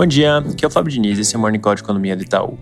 Bom dia, aqui é o Fábio Diniz, esse é o Morning Call de Economia do Itaú.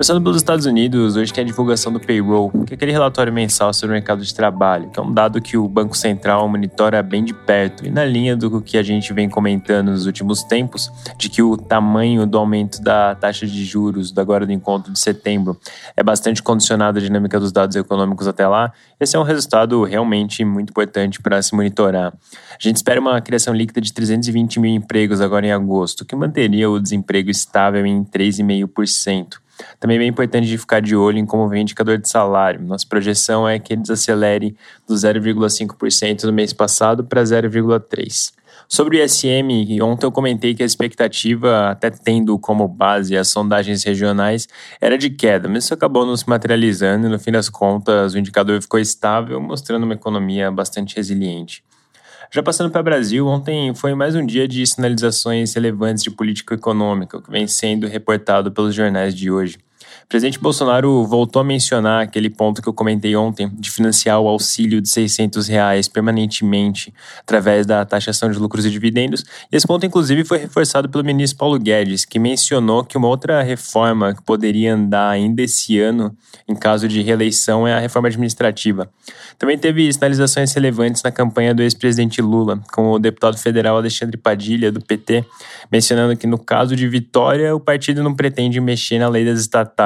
Começando pelos Estados Unidos, hoje tem a divulgação do payroll, que é aquele relatório mensal sobre o mercado de trabalho, que é um dado que o Banco Central monitora bem de perto e na linha do que a gente vem comentando nos últimos tempos, de que o tamanho do aumento da taxa de juros do agora do encontro de setembro é bastante condicionado à dinâmica dos dados econômicos até lá. Esse é um resultado realmente muito importante para se monitorar. A gente espera uma criação líquida de 320 mil empregos agora em agosto, que manteria o desemprego estável em 3,5%. Também é bem importante de ficar de olho em como vem o indicador de salário. Nossa projeção é que ele desacelere do 0,5% no mês passado para 0,3%. Sobre o ISM, ontem eu comentei que a expectativa, até tendo como base as sondagens regionais, era de queda, mas isso acabou não se materializando e no fim das contas o indicador ficou estável, mostrando uma economia bastante resiliente. Já passando para o Brasil, ontem foi mais um dia de sinalizações relevantes de política econômica, que vem sendo reportado pelos jornais de hoje. O presidente Bolsonaro voltou a mencionar aquele ponto que eu comentei ontem, de financiar o auxílio de 600 reais permanentemente através da taxação de lucros e dividendos. Esse ponto, inclusive, foi reforçado pelo ministro Paulo Guedes, que mencionou que uma outra reforma que poderia andar ainda esse ano, em caso de reeleição, é a reforma administrativa. Também teve sinalizações relevantes na campanha do ex-presidente Lula, com o deputado federal Alexandre Padilha, do PT, mencionando que no caso de vitória, o partido não pretende mexer na lei das estatais,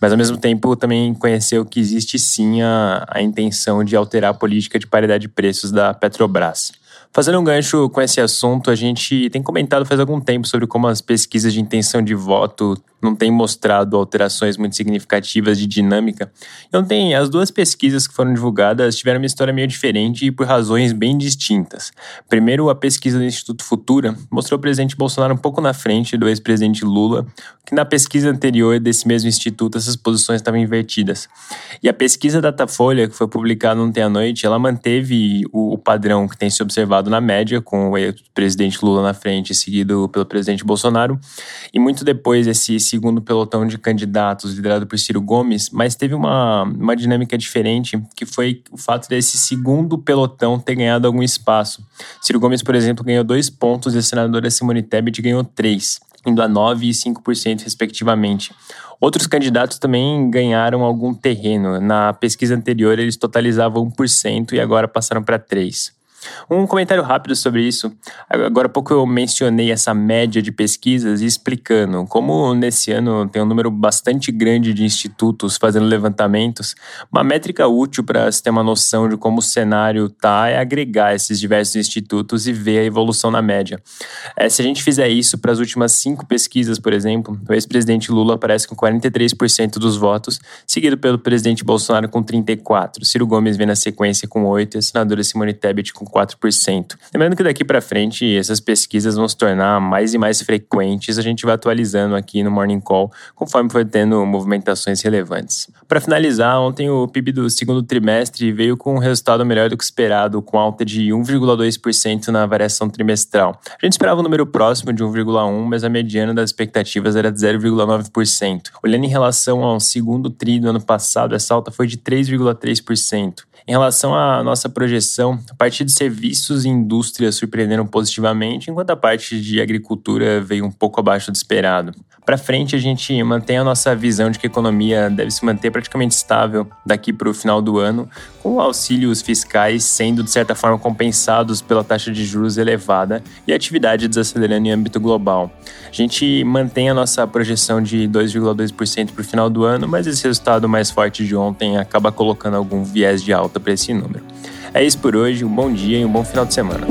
mas ao mesmo tempo também conheceu que existe sim a, a intenção de alterar a política de paridade de preços da Petrobras. Fazendo um gancho com esse assunto, a gente tem comentado faz algum tempo sobre como as pesquisas de intenção de voto não têm mostrado alterações muito significativas de dinâmica. E ontem, as duas pesquisas que foram divulgadas tiveram uma história meio diferente e por razões bem distintas. Primeiro, a pesquisa do Instituto Futura mostrou o presidente Bolsonaro um pouco na frente do ex-presidente Lula, que na pesquisa anterior desse mesmo instituto essas posições estavam invertidas. E a pesquisa Datafolha, que foi publicada ontem à noite, ela manteve o padrão que tem se observado na média, com o presidente Lula na frente, seguido pelo presidente Bolsonaro. E muito depois, esse segundo pelotão de candidatos, liderado por Ciro Gomes, mas teve uma, uma dinâmica diferente, que foi o fato desse segundo pelotão ter ganhado algum espaço. Ciro Gomes, por exemplo, ganhou dois pontos e a senadora Simone Tebet ganhou três indo a 9% e 5%, respectivamente. Outros candidatos também ganharam algum terreno. Na pesquisa anterior, eles totalizavam 1% e agora passaram para 3%. Um comentário rápido sobre isso. Agora há pouco eu mencionei essa média de pesquisas e explicando como nesse ano tem um número bastante grande de institutos fazendo levantamentos. Uma métrica útil para se ter uma noção de como o cenário tá é agregar esses diversos institutos e ver a evolução na média. É, se a gente fizer isso para as últimas cinco pesquisas, por exemplo, o ex-presidente Lula aparece com 43% dos votos, seguido pelo presidente Bolsonaro com 34%, Ciro Gomes vem na sequência com 8% e a senadora Simone Tebet com 4%. Lembrando que daqui para frente essas pesquisas vão se tornar mais e mais frequentes, a gente vai atualizando aqui no Morning Call conforme for tendo movimentações relevantes. Para finalizar, ontem o PIB do segundo trimestre veio com um resultado melhor do que esperado, com alta de 1,2% na variação trimestral. A gente esperava um número próximo de 1,1%, mas a mediana das expectativas era de 0,9%. Olhando em relação ao segundo tri do ano passado, essa alta foi de 3,3%. Em relação à nossa projeção, a partir de serviços e indústrias surpreenderam positivamente, enquanto a parte de agricultura veio um pouco abaixo do esperado. Para frente, a gente mantém a nossa visão de que a economia deve se manter praticamente estável daqui para o final do ano, com auxílios fiscais sendo de certa forma compensados pela taxa de juros elevada e a atividade desacelerando em âmbito global. A gente mantém a nossa projeção de 2,2% para o final do ano, mas esse resultado mais forte de ontem acaba colocando algum viés de alta para esse número. É isso por hoje, um bom dia e um bom final de semana.